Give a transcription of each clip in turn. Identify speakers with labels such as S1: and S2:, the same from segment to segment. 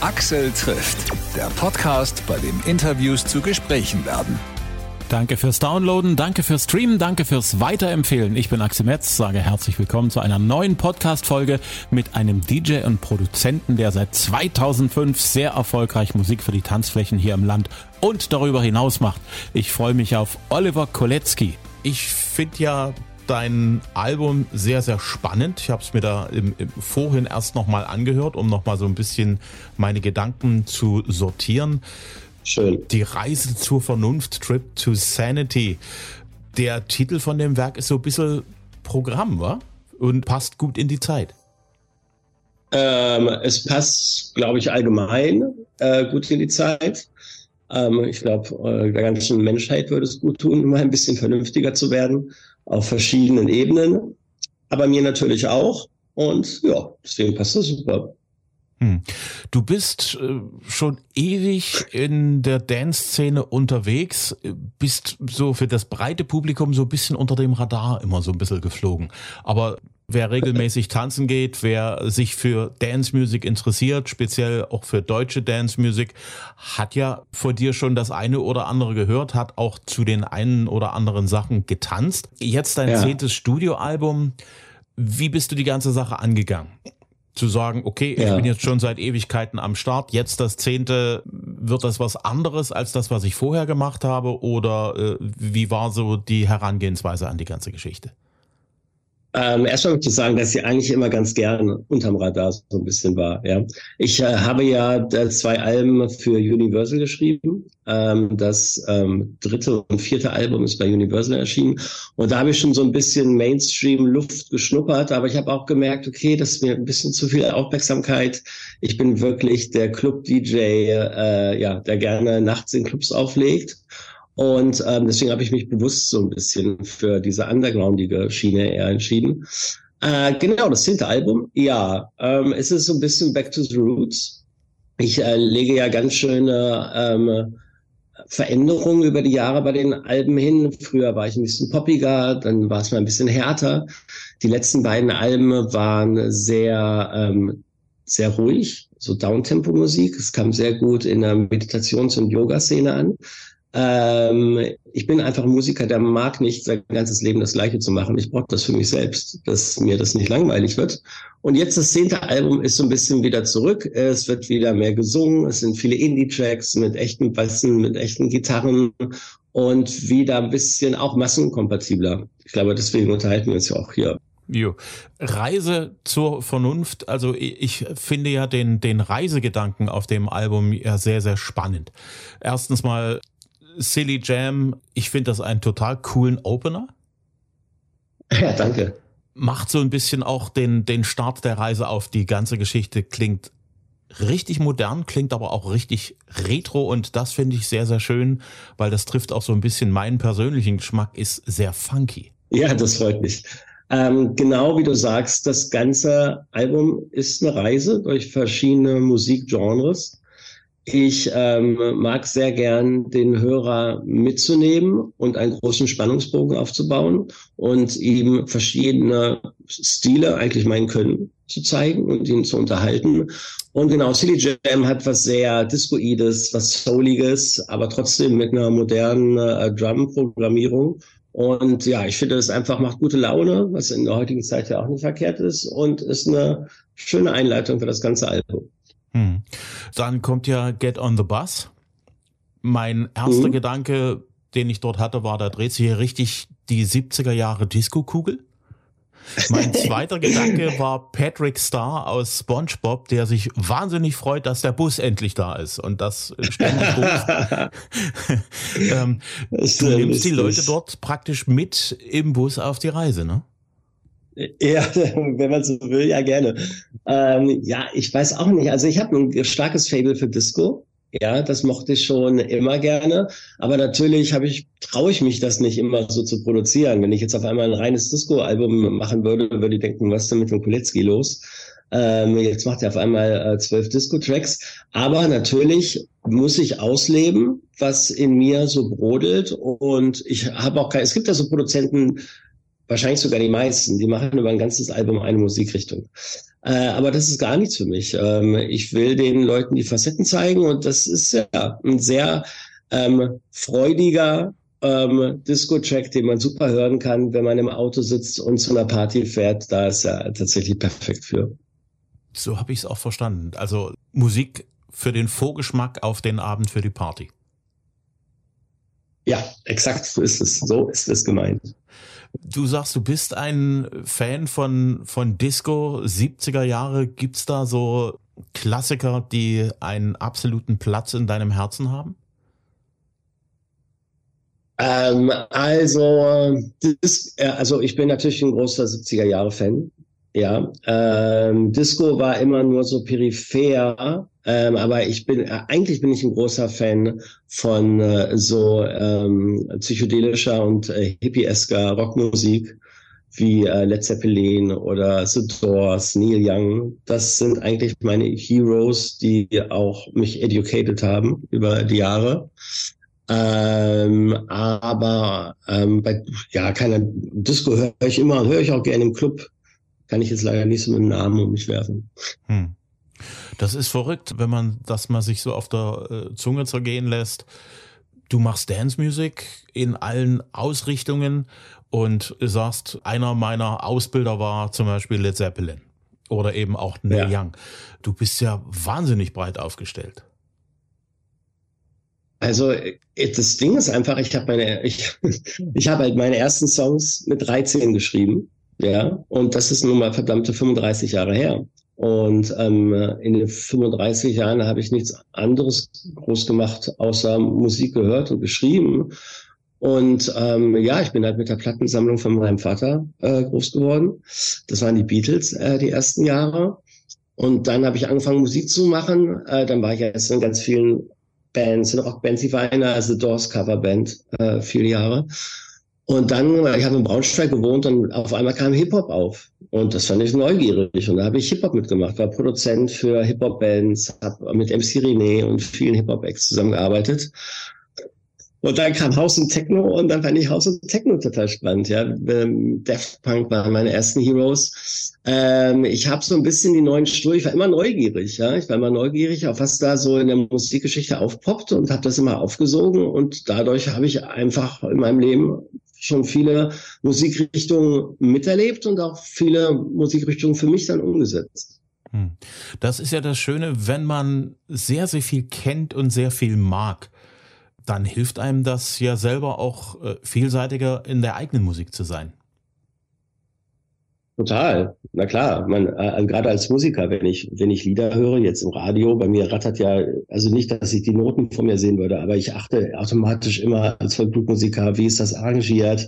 S1: Axel trifft, der Podcast, bei dem Interviews zu Gesprächen werden.
S2: Danke fürs Downloaden, danke fürs Streamen, danke fürs Weiterempfehlen. Ich bin Axel Metz, sage herzlich willkommen zu einer neuen Podcast-Folge mit einem DJ und Produzenten, der seit 2005 sehr erfolgreich Musik für die Tanzflächen hier im Land und darüber hinaus macht. Ich freue mich auf Oliver Kolecki. Ich finde ja dein Album sehr, sehr spannend. Ich habe es mir da im, im vorhin erst nochmal angehört, um nochmal so ein bisschen meine Gedanken zu sortieren. Schön. Die Reise zur Vernunft, Trip to Sanity. Der Titel von dem Werk ist so ein bisschen Programm, wa? Und passt gut in die Zeit.
S3: Ähm, es passt, glaube ich, allgemein äh, gut in die Zeit. Ähm, ich glaube, äh, der ganzen Menschheit würde es gut tun, mal ein bisschen vernünftiger zu werden auf verschiedenen Ebenen, aber mir natürlich auch. Und ja, deswegen passt das super.
S2: Hm. Du bist äh, schon ewig in der Dance-Szene unterwegs, bist so für das breite Publikum so ein bisschen unter dem Radar immer so ein bisschen geflogen. Aber wer regelmäßig tanzen geht, wer sich für Dance Music interessiert, speziell auch für deutsche Dance Music, hat ja vor dir schon das eine oder andere gehört, hat auch zu den einen oder anderen Sachen getanzt. Jetzt dein ja. zehntes Studioalbum. Wie bist du die ganze Sache angegangen? Zu sagen, okay, ich ja. bin jetzt schon seit Ewigkeiten am Start, jetzt das zehnte, wird das was anderes als das, was ich vorher gemacht habe? Oder äh, wie war so die Herangehensweise an die ganze Geschichte?
S3: Ähm, erstmal möchte ich sagen, dass ich eigentlich immer ganz gern unterm Radar so ein bisschen war. Ja, ich äh, habe ja äh, zwei Alben für Universal geschrieben. Ähm, das ähm, dritte und vierte Album ist bei Universal erschienen und da habe ich schon so ein bisschen Mainstream-Luft geschnuppert. Aber ich habe auch gemerkt, okay, das ist mir ein bisschen zu viel Aufmerksamkeit. Ich bin wirklich der Club-DJ, äh, ja, der gerne nachts in Clubs auflegt. Und ähm, deswegen habe ich mich bewusst so ein bisschen für diese undergroundige Schiene eher entschieden. Äh, genau, das zehnte Album. Ja, ähm, es ist so ein bisschen Back to the Roots. Ich äh, lege ja ganz schöne ähm, Veränderungen über die Jahre bei den Alben hin. Früher war ich ein bisschen poppiger, dann war es mal ein bisschen härter. Die letzten beiden Alben waren sehr, ähm, sehr ruhig, so Downtempo-Musik. Es kam sehr gut in der Meditations- und Yoga-Szene an. Ähm, ich bin einfach ein Musiker, der mag nicht sein ganzes Leben das Gleiche zu machen. Ich brauche das für mich selbst, dass mir das nicht langweilig wird. Und jetzt das zehnte Album ist so ein bisschen wieder zurück. Es wird wieder mehr gesungen. Es sind viele Indie-Tracks mit echten Bassen, mit echten Gitarren und wieder ein bisschen auch massenkompatibler. Ich glaube, deswegen unterhalten wir uns ja auch hier.
S2: Jo. Reise zur Vernunft. Also ich finde ja den, den Reisegedanken auf dem Album ja sehr, sehr spannend. Erstens mal Silly Jam, ich finde das einen total coolen Opener.
S3: Ja, danke.
S2: Macht so ein bisschen auch den, den Start der Reise auf. Die ganze Geschichte klingt richtig modern, klingt aber auch richtig retro und das finde ich sehr, sehr schön, weil das trifft auch so ein bisschen meinen persönlichen Geschmack, ist sehr funky.
S3: Ja, das freut mich. Ähm, genau wie du sagst, das ganze Album ist eine Reise durch verschiedene Musikgenres. Ich ähm, mag sehr gern den Hörer mitzunehmen und einen großen Spannungsbogen aufzubauen und ihm verschiedene Stile, eigentlich meinen Können, zu zeigen und ihn zu unterhalten. Und genau, Silly Jam hat was sehr Discoides, was Souliges, aber trotzdem mit einer modernen äh, Drum-Programmierung. Und ja, ich finde, das einfach macht gute Laune, was in der heutigen Zeit ja auch nicht verkehrt ist und ist eine schöne Einleitung für das ganze Album.
S2: Dann kommt ja Get on the Bus. Mein erster mhm. Gedanke, den ich dort hatte, war, da dreht sich hier richtig die 70er Jahre Disco-Kugel. Mein zweiter Gedanke war Patrick Star aus SpongeBob, der sich wahnsinnig freut, dass der Bus endlich da ist und das ständig ruft. ähm, du nimmst die Leute dort praktisch mit im Bus auf die Reise, ne?
S3: Ja, wenn man so will, ja gerne. Ähm, ja, ich weiß auch nicht. Also ich habe ein starkes Fable für Disco. Ja, das mochte ich schon immer gerne. Aber natürlich habe ich, traue ich mich das nicht immer so zu produzieren. Wenn ich jetzt auf einmal ein reines Disco-Album machen würde, würde ich denken, was ist denn mit dem Kulecki los? Ähm, jetzt macht er auf einmal äh, zwölf Disco-Tracks. Aber natürlich muss ich ausleben, was in mir so brodelt. Und ich habe auch kein, es gibt ja so Produzenten, wahrscheinlich sogar die meisten, die machen über ein ganzes Album eine Musikrichtung. Äh, aber das ist gar nichts für mich. Ähm, ich will den Leuten die Facetten zeigen und das ist ja ein sehr ähm, freudiger ähm, Disco-Track, den man super hören kann, wenn man im Auto sitzt und zu einer Party fährt. Da ist er tatsächlich perfekt für.
S2: So habe ich es auch verstanden. Also Musik für den Vorgeschmack auf den Abend für die Party.
S3: Ja, exakt so ist es. So ist es gemeint.
S2: Du sagst, du bist ein Fan von, von Disco 70er Jahre. Gibt's da so Klassiker, die einen absoluten Platz in deinem Herzen haben?
S3: Ähm, also, das, also ich bin natürlich ein großer 70er Jahre Fan. Ja, ähm, Disco war immer nur so peripher, ähm, aber ich bin äh, eigentlich bin ich ein großer Fan von äh, so ähm, psychedelischer und äh, hippiesker Rockmusik wie äh, Led Zeppelin oder The Doors, Neil Young. Das sind eigentlich meine Heroes, die auch mich educated haben über die Jahre. Ähm, aber ähm, bei ja keiner Disco höre ich immer, höre ich auch gerne im Club kann ich jetzt leider nicht so mit dem Namen um mich werfen. Hm.
S2: Das ist verrückt, wenn man das mal sich so auf der äh, Zunge zergehen lässt. Du machst Dance Music in allen Ausrichtungen und sagst, einer meiner Ausbilder war zum Beispiel Led Zeppelin oder eben auch Neil ja. Young. Du bist ja wahnsinnig breit aufgestellt.
S3: Also äh, das Ding ist einfach, ich habe meine, ich, ich habe halt meine ersten Songs mit 13 geschrieben ja, und das ist nun mal verdammte 35 Jahre her. Und ähm, in den 35 Jahren habe ich nichts anderes groß gemacht, außer Musik gehört und geschrieben. Und ähm, ja, ich bin halt mit der Plattensammlung von meinem Vater äh, groß geworden. Das waren die Beatles, äh, die ersten Jahre. Und dann habe ich angefangen, Musik zu machen. Äh, dann war ich jetzt in ganz vielen Bands, in Rockbands. Ich war einer, also Doors Coverband, äh, viele Jahre. Und dann, ich habe in Braunschweig gewohnt und auf einmal kam Hip-Hop auf. Und das fand ich neugierig. Und da habe ich Hip-Hop mitgemacht, war Produzent für Hip-Hop-Bands, habe mit MC René und vielen Hip-Hop-Acts zusammengearbeitet. Und dann kam House und Techno und dann fand ich House und Techno total spannend. Ja, ähm, Daft Punk waren meine ersten Heroes. Ähm, ich habe so ein bisschen die neuen Stuhl. Ich war immer neugierig. Ja, ich war immer neugierig, auf was da so in der Musikgeschichte aufpoppt und habe das immer aufgesogen. Und dadurch habe ich einfach in meinem Leben schon viele Musikrichtungen miterlebt und auch viele Musikrichtungen für mich dann umgesetzt. Hm.
S2: Das ist ja das Schöne, wenn man sehr, sehr viel kennt und sehr viel mag, dann hilft einem das ja selber auch äh, vielseitiger in der eigenen Musik zu sein.
S3: Total, na klar. Man, äh, gerade als Musiker, wenn ich wenn ich Lieder höre jetzt im Radio, bei mir rattert ja, also nicht, dass ich die Noten vor mir sehen würde, aber ich achte automatisch immer als Vollblutmusiker, wie ist das arrangiert,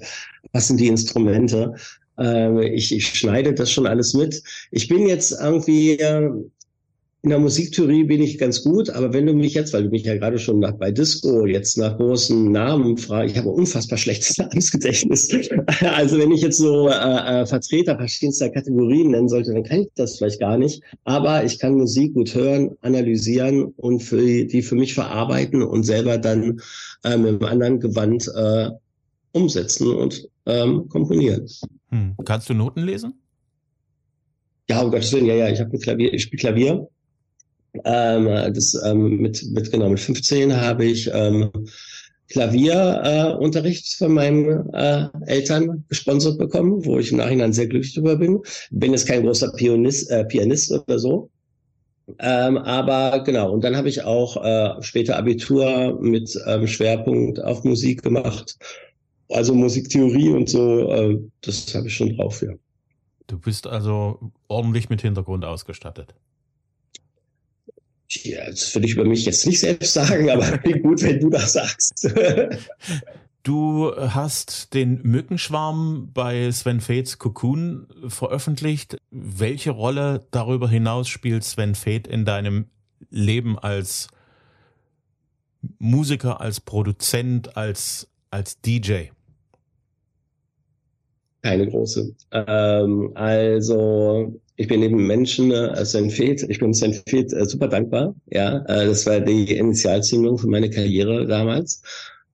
S3: was sind die Instrumente. Äh, ich, ich schneide das schon alles mit. Ich bin jetzt irgendwie äh, in der Musiktheorie bin ich ganz gut, aber wenn du mich jetzt, weil du mich ja gerade schon nach, bei Disco jetzt nach großen Namen fragst, ich habe unfassbar schlechtes Namensgedächtnis. Also wenn ich jetzt so äh, äh, Vertreter verschiedenster Kategorien nennen sollte, dann kann ich das vielleicht gar nicht. Aber ich kann Musik gut hören, analysieren und für die für mich verarbeiten und selber dann äh, mit einem anderen Gewand äh, umsetzen und ähm, komponieren.
S2: Hm. Kannst du Noten lesen?
S3: Ja, um Gottes Willen, ja, ja, ich habe Klavier, ich spiele Klavier ähm, das ähm, mit, mit genau mit 15 habe ich ähm, Klavierunterricht äh, von meinen äh, Eltern gesponsert bekommen, wo ich im Nachhinein sehr glücklich darüber bin. Bin jetzt kein großer Pianist, äh, Pianist oder so. Ähm, aber genau, und dann habe ich auch äh, später Abitur mit ähm, Schwerpunkt auf Musik gemacht. Also Musiktheorie und so, äh, das habe ich schon drauf, ja.
S2: Du bist also ordentlich mit Hintergrund ausgestattet.
S3: Ja, das würde ich über mich jetzt nicht selbst sagen, aber gut, wenn du das sagst.
S2: Du hast den Mückenschwarm bei Sven Fates Cocoon veröffentlicht. Welche Rolle darüber hinaus spielt Sven Fate in deinem Leben als Musiker, als Produzent, als, als DJ?
S3: Keine große. Ähm, also ich bin eben Menschen, äh, Sven Feth, ich bin Sven Feth äh, super dankbar. Ja, äh, das war die Initialzündung für meine Karriere damals.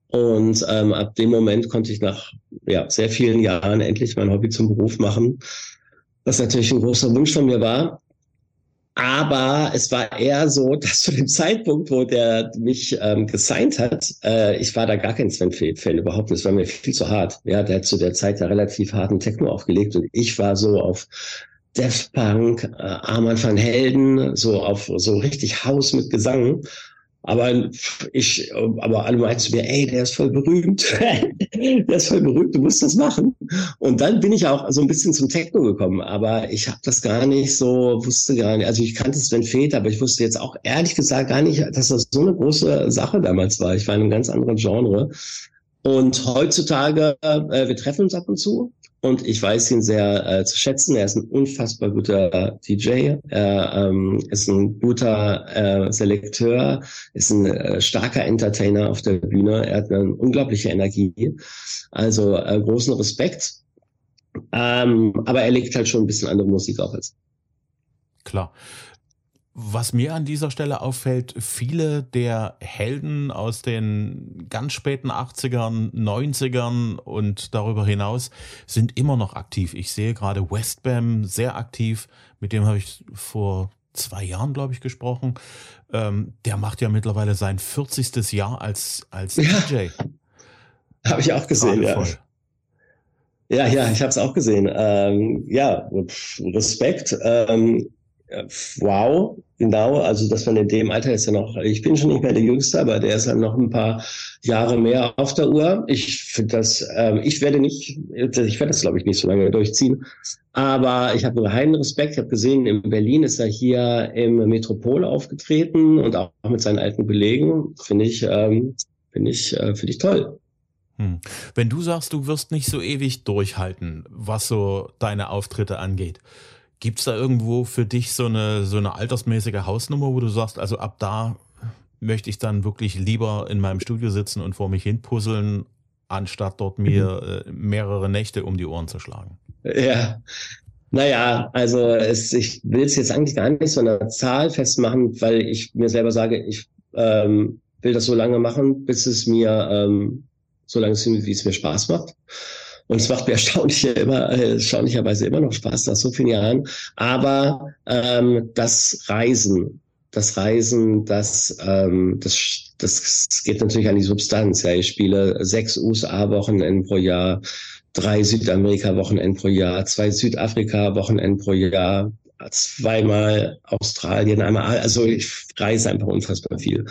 S3: Und ähm, ab dem Moment konnte ich nach ja, sehr vielen Jahren endlich mein Hobby zum Beruf machen, was natürlich ein großer Wunsch von mir war. Aber es war eher so, dass zu dem Zeitpunkt, wo der mich ähm, gesigned hat, äh, ich war da gar kein Sven-Fan überhaupt nicht. Es war mir viel zu hart. Ja, der hat zu der Zeit ja relativ harten Techno aufgelegt und ich war so auf Death Punk, äh, Arman van Helden, so auf so richtig Haus mit Gesang. Aber ich, aber alle meinten zu mir, ey, der ist voll berühmt. der ist voll berühmt, du musst das machen. Und dann bin ich auch so ein bisschen zum Techno gekommen. Aber ich habe das gar nicht so, wusste gar nicht. Also ich kannte Sven Feth, aber ich wusste jetzt auch ehrlich gesagt gar nicht, dass das so eine große Sache damals war. Ich war in einem ganz anderen Genre. Und heutzutage, äh, wir treffen uns ab und zu. Und ich weiß ihn sehr äh, zu schätzen. Er ist ein unfassbar guter DJ. Er ähm, ist ein guter äh, Selekteur, ist ein äh, starker Entertainer auf der Bühne. Er hat eine unglaubliche Energie. Also äh, großen Respekt. Ähm, aber er legt halt schon ein bisschen andere Musik auf als.
S2: Klar. Was mir an dieser Stelle auffällt, viele der Helden aus den ganz späten 80ern, 90ern und darüber hinaus sind immer noch aktiv. Ich sehe gerade Westbam sehr aktiv, mit dem habe ich vor zwei Jahren, glaube ich, gesprochen. Ähm, der macht ja mittlerweile sein 40. Jahr als, als ja. DJ.
S3: Habe ich auch gesehen, ja. Ja, ja, ich habe es auch gesehen. Ähm, ja, Respekt. Ähm, wow, genau. Also, dass man in dem Alter ist ja noch, ich bin schon nicht mehr der Jüngste, aber der ist halt noch ein paar Jahre mehr auf der Uhr. Ich finde das, ähm, ich werde nicht, ich werde das glaube ich nicht so lange durchziehen. Aber ich habe einen Respekt. Ich habe gesehen, in Berlin ist er hier im Metropol aufgetreten und auch mit seinen alten Kollegen. Finde ich, ähm, finde ich, äh, finde ich toll.
S2: Hm. Wenn du sagst, du wirst nicht so ewig durchhalten, was so deine Auftritte angeht, Gibt es da irgendwo für dich so eine, so eine altersmäßige Hausnummer, wo du sagst, also ab da möchte ich dann wirklich lieber in meinem Studio sitzen und vor mich hin puzzeln, anstatt dort mir mhm. äh, mehrere Nächte um die Ohren zu schlagen?
S3: Ja, naja, also es, ich will es jetzt eigentlich gar nicht so eine Zahl festmachen, weil ich mir selber sage, ich ähm, will das so lange machen, bis es mir ähm, so lange, wie es mir Spaß macht. Und es macht mir erstaunlich immer, äh, erstaunlicherweise immer noch Spaß nach so vielen Jahren. Aber ähm, das Reisen, das Reisen, das, ähm, das, das geht natürlich an die Substanz. Ja, ich spiele sechs USA-Wochenenden pro Jahr, drei Südamerika-Wochenenden pro Jahr, zwei Südafrika-Wochenenden pro Jahr, zweimal Australien, einmal, also ich reise einfach unfassbar viel.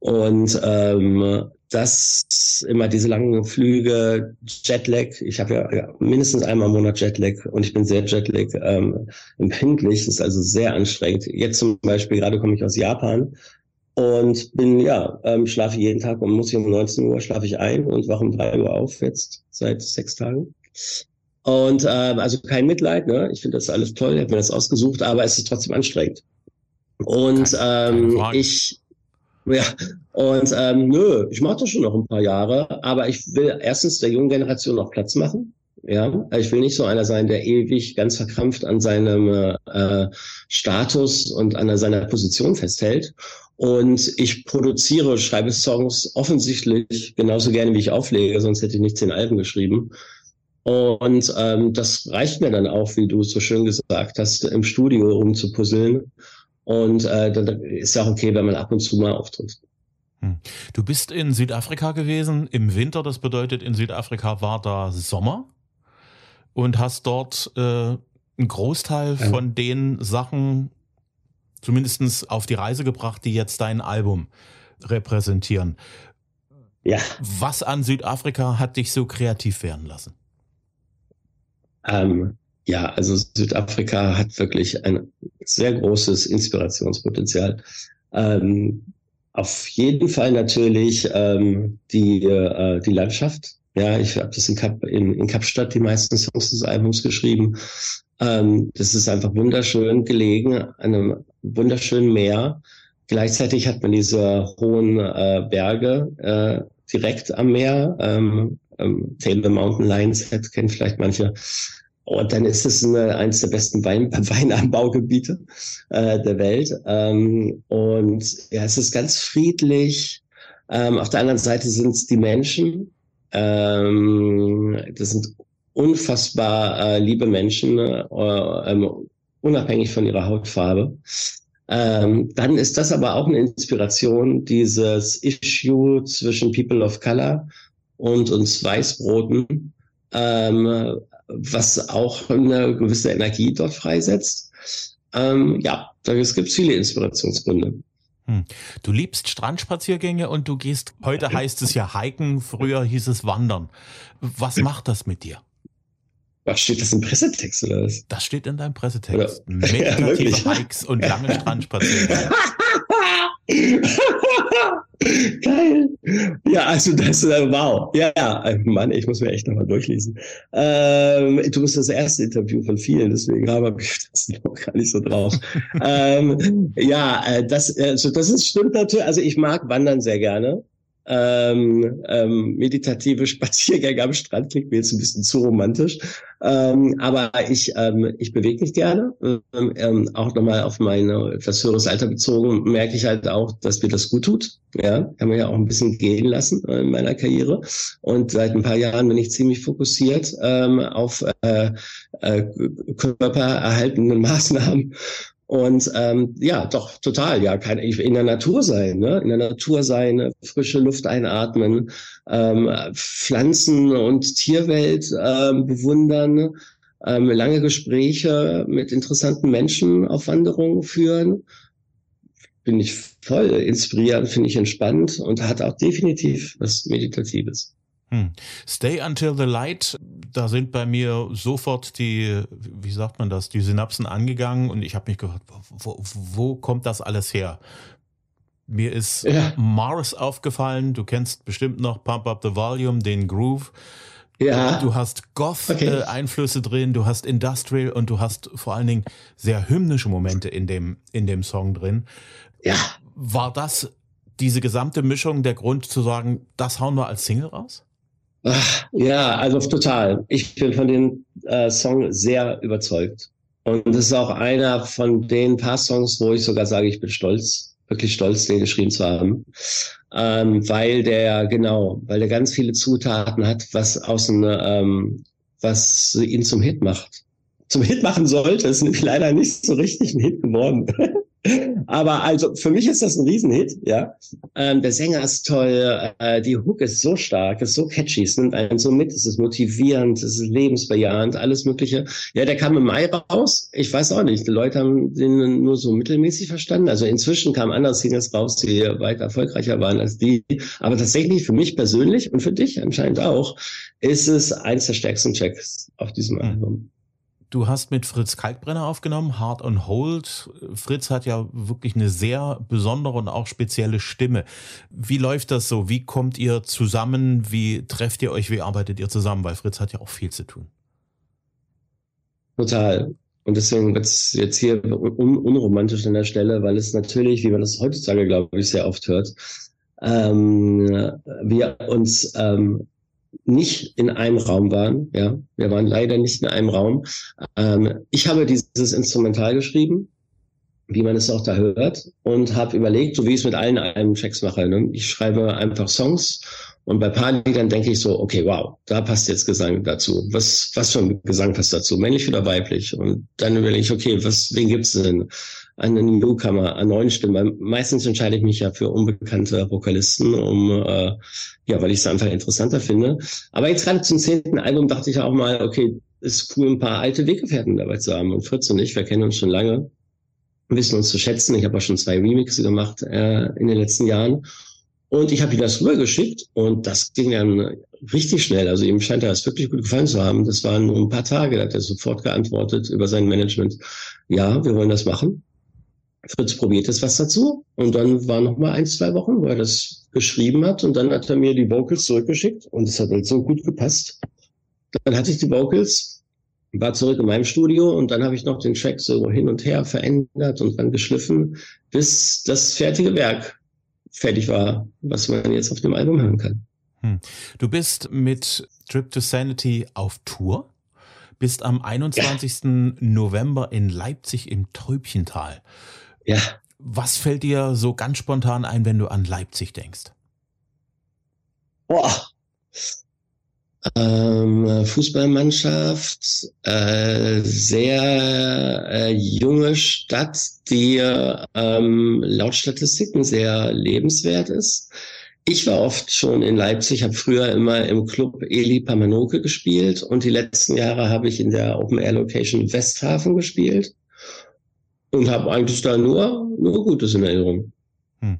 S3: Und ähm, das immer diese langen Flüge, Jetlag. Ich habe ja, ja, mindestens einmal im Monat Jetlag und ich bin sehr Jetlag ähm, empfindlich. Das ist also sehr anstrengend. Jetzt zum Beispiel gerade komme ich aus Japan und bin ja ähm, schlafe jeden Tag und muss ich um 19 Uhr schlafe ich ein und wache um 3 Uhr auf jetzt seit sechs Tagen. Und ähm, also kein Mitleid, ne? Ich finde das alles toll, ich habe mir das ausgesucht, aber es ist trotzdem anstrengend. Und ähm, ich ja, und ähm, nö, ich mache das schon noch ein paar Jahre, aber ich will erstens der jungen Generation noch Platz machen. Ja, ich will nicht so einer sein, der ewig ganz verkrampft an seinem äh, Status und an seiner Position festhält. Und ich produziere, schreibe Songs offensichtlich genauso gerne, wie ich auflege, sonst hätte ich nicht zehn Alben geschrieben. Und ähm, das reicht mir dann auch, wie du so schön gesagt hast, im Studio rumzupuzzeln und äh, dann ist ja auch okay, wenn man ab und zu mal auftritt.
S2: Hm. Du bist in Südafrika gewesen im Winter, das bedeutet, in Südafrika war da Sommer und hast dort äh, einen Großteil ja. von den Sachen zumindestens auf die Reise gebracht, die jetzt dein Album repräsentieren. Ja. Was an Südafrika hat dich so kreativ werden lassen?
S3: Ähm, ja, also Südafrika hat wirklich ein sehr großes Inspirationspotenzial. Ähm, auf jeden Fall natürlich ähm, die, äh, die Landschaft. Ja, ich habe das in, Kap, in, in Kapstadt die meisten Songs des Albums geschrieben. Ähm, das ist einfach wunderschön gelegen, an einem wunderschönen Meer. Gleichzeitig hat man diese hohen äh, Berge äh, direkt am Meer. Ähm, ähm, Table Mountain Lions kennen vielleicht manche. Und dann ist es eine, eines der besten Wein, Weinanbaugebiete äh, der Welt. Ähm, und ja, es ist ganz friedlich. Ähm, auf der anderen Seite sind es die Menschen. Ähm, das sind unfassbar äh, liebe Menschen, äh, ähm, unabhängig von ihrer Hautfarbe. Ähm, dann ist das aber auch eine Inspiration, dieses Issue zwischen People of Color und uns Weißbroten, ähm, was auch eine gewisse Energie dort freisetzt. Ähm, ja, es gibt viele Inspirationsgründe.
S2: Hm. Du liebst Strandspaziergänge und du gehst, heute heißt es ja hiken, früher hieß es wandern. Was macht das mit dir?
S3: Was steht das im Pressetext oder was?
S2: Das steht in deinem Pressetext. Oder? Meditative ja, Hikes und lange Strandspaziergänge.
S3: Geil. Ja, also das, äh, wow. Ja, ja, äh, Mann, ich muss mir echt nochmal durchlesen. Ähm, du bist das erste Interview von vielen, deswegen habe ich das noch gar nicht so drauf. ähm, ja, äh, das, also das ist, stimmt natürlich. Also ich mag Wandern sehr gerne ähm, ähm, meditative Spaziergänge am Strand klingt mir jetzt ein bisschen zu romantisch. Ähm, aber ich, ähm, ich bewege mich gerne. Ähm, ähm, auch nochmal auf meine etwas höheres Alter bezogen, merke ich halt auch, dass mir das gut tut. Ja, kann man ja auch ein bisschen gehen lassen äh, in meiner Karriere. Und seit ein paar Jahren bin ich ziemlich fokussiert ähm, auf äh, äh, körpererhaltenden Maßnahmen und ähm, ja, doch, total, ja, kann in der Natur sein, ne? In der Natur sein, frische Luft einatmen, ähm, Pflanzen- und Tierwelt ähm, bewundern, ähm, lange Gespräche mit interessanten Menschen auf Wanderungen führen. Bin ich voll inspirierend, finde ich entspannt und hat auch definitiv was Meditatives.
S2: Hm. Stay Until the Light, da sind bei mir sofort die, wie sagt man das, die Synapsen angegangen und ich habe mich gefragt, wo, wo kommt das alles her? Mir ist ja. Mars aufgefallen, du kennst bestimmt noch Pump Up the Volume, den Groove. Ja. Du hast Goth-Einflüsse okay. äh, drin, du hast Industrial und du hast vor allen Dingen sehr hymnische Momente in dem, in dem Song drin. Ja. War das diese gesamte Mischung der Grund zu sagen, das hauen wir als Single raus?
S3: Ach, ja, also total. Ich bin von dem äh, Song sehr überzeugt. Und das ist auch einer von den paar Songs, wo ich sogar sage, ich bin stolz, wirklich stolz, den geschrieben zu haben. Ähm, weil der, genau, weil der ganz viele Zutaten hat, was außen, ähm, was ihn zum Hit macht. Zum Hit machen sollte, ist nämlich leider nicht so richtig ein Hit geworden. Aber also für mich ist das ein Riesenhit, ja. Ähm, der Sänger ist toll, äh, die Hook ist so stark, ist so catchy, es nimmt einen so mit, es ist motivierend, es ist lebensbejahend, alles Mögliche. Ja, der kam im Mai raus. Ich weiß auch nicht, die Leute haben den nur so mittelmäßig verstanden. Also inzwischen kamen andere Singles raus, die weit erfolgreicher waren als die. Aber tatsächlich für mich persönlich und für dich anscheinend auch, ist es eins der stärksten Checks auf diesem Album.
S2: Du hast mit Fritz Kalkbrenner aufgenommen, Hard on Hold. Fritz hat ja wirklich eine sehr besondere und auch spezielle Stimme. Wie läuft das so? Wie kommt ihr zusammen? Wie trefft ihr euch? Wie arbeitet ihr zusammen? Weil Fritz hat ja auch viel zu tun.
S3: Total. Und deswegen wird es jetzt hier un unromantisch an der Stelle, weil es natürlich, wie man das heutzutage, glaube ich, sehr oft hört, ähm, wir uns ähm, nicht in einem Raum waren. Ja, wir waren leider nicht in einem Raum. Ähm, ich habe dieses Instrumental geschrieben, wie man es auch da hört, und habe überlegt, so wie ich es mit allen Albenchecks mache. Ne? Ich schreibe einfach Songs und bei paar Liedern denke ich so, okay, wow, da passt jetzt Gesang dazu. Was, was für ein Gesang passt dazu? Männlich oder weiblich? Und dann überlege ich, okay, was, wen gibt's denn? Einen Newcomer, an neuen Stimmen. Meistens entscheide ich mich ja für unbekannte Vokalisten, um, äh, ja, weil ich es einfach interessanter finde. Aber jetzt gerade zum zehnten Album dachte ich auch mal, okay, ist cool, ein paar alte Weggefährten dabei zu haben. Und Fritz und ich, wir kennen uns schon lange, wissen uns zu schätzen. Ich habe auch schon zwei Remixe gemacht äh, in den letzten Jahren. Und ich habe ihm das rübergeschickt und das ging dann richtig schnell. Also ihm scheint das wirklich gut gefallen zu haben. Das waren nur ein paar Tage, da hat er sofort geantwortet über sein Management. Ja, wir wollen das machen. Fritz probiert jetzt was dazu. Und dann war noch mal ein, zwei Wochen, wo er das geschrieben hat. Und dann hat er mir die Vocals zurückgeschickt und es hat halt so gut gepasst. Dann hatte ich die Vocals, war zurück in meinem Studio und dann habe ich noch den Track so hin und her verändert und dann geschliffen, bis das fertige Werk fertig war, was man jetzt auf dem Album hören kann. Hm.
S2: Du bist mit Trip to Sanity auf Tour, bist am 21. Ja. November in Leipzig im Tröbchental. Ja. Was fällt dir so ganz spontan ein, wenn du an Leipzig denkst?
S3: Boah. Ähm, Fußballmannschaft, äh, sehr äh, junge Stadt, die ähm, laut Statistiken sehr lebenswert ist. Ich war oft schon in Leipzig, habe früher immer im Club Eli Pamanoke gespielt und die letzten Jahre habe ich in der Open Air Location Westhafen gespielt und habe eigentlich da nur, nur Gutes in Erinnerung. Hm.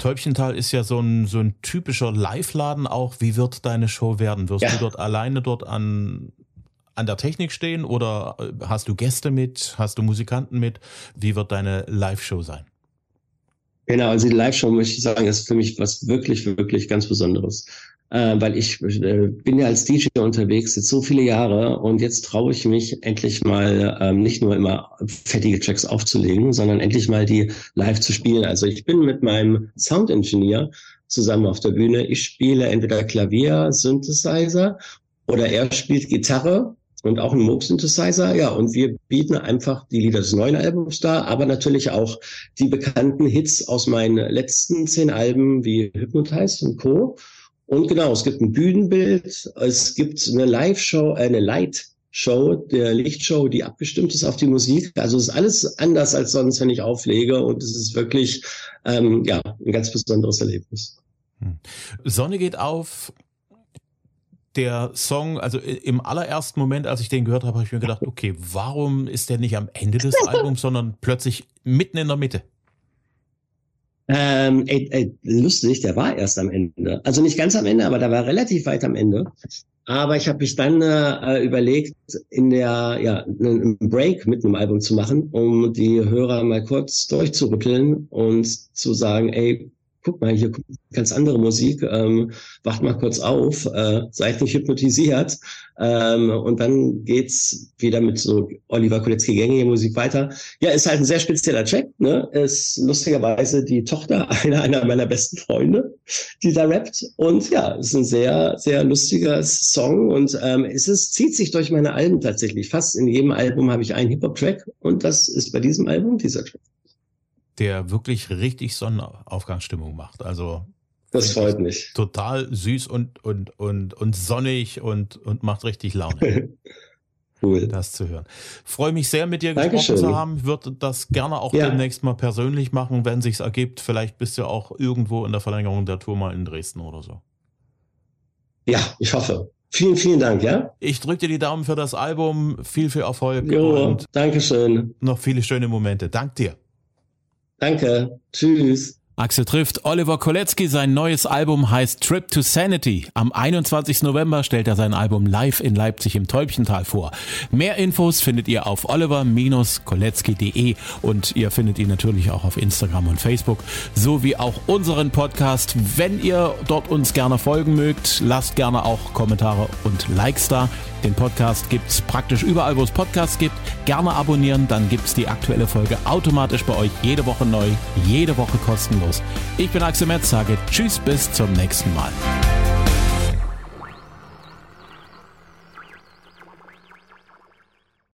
S2: Täubchental ist ja so ein, so ein typischer Live-Laden auch. Wie wird deine Show werden? Wirst ja. du dort alleine dort an, an der Technik stehen oder äh, hast du Gäste mit? Hast du Musikanten mit? Wie wird deine Live-Show sein?
S3: Genau, also die Live-Show, möchte ich sagen, ist für mich was wirklich, wirklich ganz Besonderes äh, weil ich äh, bin ja als DJ unterwegs jetzt so viele Jahre und jetzt traue ich mich endlich mal ähm, nicht nur immer fettige Tracks aufzulegen, sondern endlich mal die live zu spielen. Also ich bin mit meinem Sound Engineer zusammen auf der Bühne. Ich spiele entweder Klavier, Synthesizer oder er spielt Gitarre und auch einen Moog Synthesizer. Ja, und wir bieten einfach die Lieder des neuen Albums da, aber natürlich auch die bekannten Hits aus meinen letzten zehn Alben wie Hypnotize und Co. Und genau, es gibt ein Bühnenbild, es gibt eine Live-Show, eine Light-Show, der Lichtshow, die abgestimmt ist auf die Musik. Also es ist alles anders als sonst, wenn ich auflege und es ist wirklich ähm, ja ein ganz besonderes Erlebnis.
S2: Hm. Sonne geht auf. Der Song, also im allerersten Moment, als ich den gehört habe, habe ich mir gedacht, okay, warum ist der nicht am Ende des Albums, sondern plötzlich mitten in der Mitte?
S3: Ähm, ey, ey, lustig, der war erst am Ende. Also nicht ganz am Ende, aber der war relativ weit am Ende. Aber ich habe mich dann äh, überlegt, in der ja einen Break mit einem Album zu machen, um die Hörer mal kurz durchzurütteln und zu sagen, ey, guck mal, hier kommt ganz andere Musik, ähm, wacht mal kurz auf, äh, seid nicht hypnotisiert. Ähm, und dann geht's wieder mit so Oliver Koletzki gängige Musik weiter. Ja, ist halt ein sehr spezieller Track, ne? Ist lustigerweise die Tochter einer, einer meiner besten Freunde, die da rappt. Und ja, ist ein sehr, sehr lustiger Song und ähm, es ist, zieht sich durch meine Alben tatsächlich. Fast in jedem Album habe ich einen Hip-Hop-Track und das ist bei diesem Album dieser Track
S2: der wirklich richtig Sonnenaufgangsstimmung macht. Also
S3: das freut mich.
S2: Total süß und, und, und, und sonnig und, und macht richtig Laune. cool. Das zu hören. Freue mich sehr, mit dir gesprochen Dankeschön. zu haben. Würde das gerne auch ja. demnächst mal persönlich machen, wenn sich's ergibt. Vielleicht bist du auch irgendwo in der Verlängerung der Tour mal in Dresden oder so.
S3: Ja, ich hoffe. Vielen, vielen Dank, ja?
S2: Ich drücke dir die Daumen für das Album. Viel, viel Erfolg.
S3: Jo, und Dankeschön.
S2: Noch viele schöne Momente. Dank dir.
S3: Danke. Tschüss.
S2: Axel trifft Oliver Kolecki. Sein neues Album heißt Trip to Sanity. Am 21. November stellt er sein Album live in Leipzig im Täubchental vor. Mehr Infos findet ihr auf oliver-kolecki.de und ihr findet ihn natürlich auch auf Instagram und Facebook, sowie auch unseren Podcast. Wenn ihr dort uns gerne folgen mögt, lasst gerne auch Kommentare und Likes da. Den Podcast gibt's praktisch überall, wo es Podcasts gibt. Gerne abonnieren, dann gibt's die aktuelle Folge automatisch bei euch jede Woche neu, jede Woche kostenlos. Ich bin Axel Metz, sage Tschüss, bis zum nächsten Mal.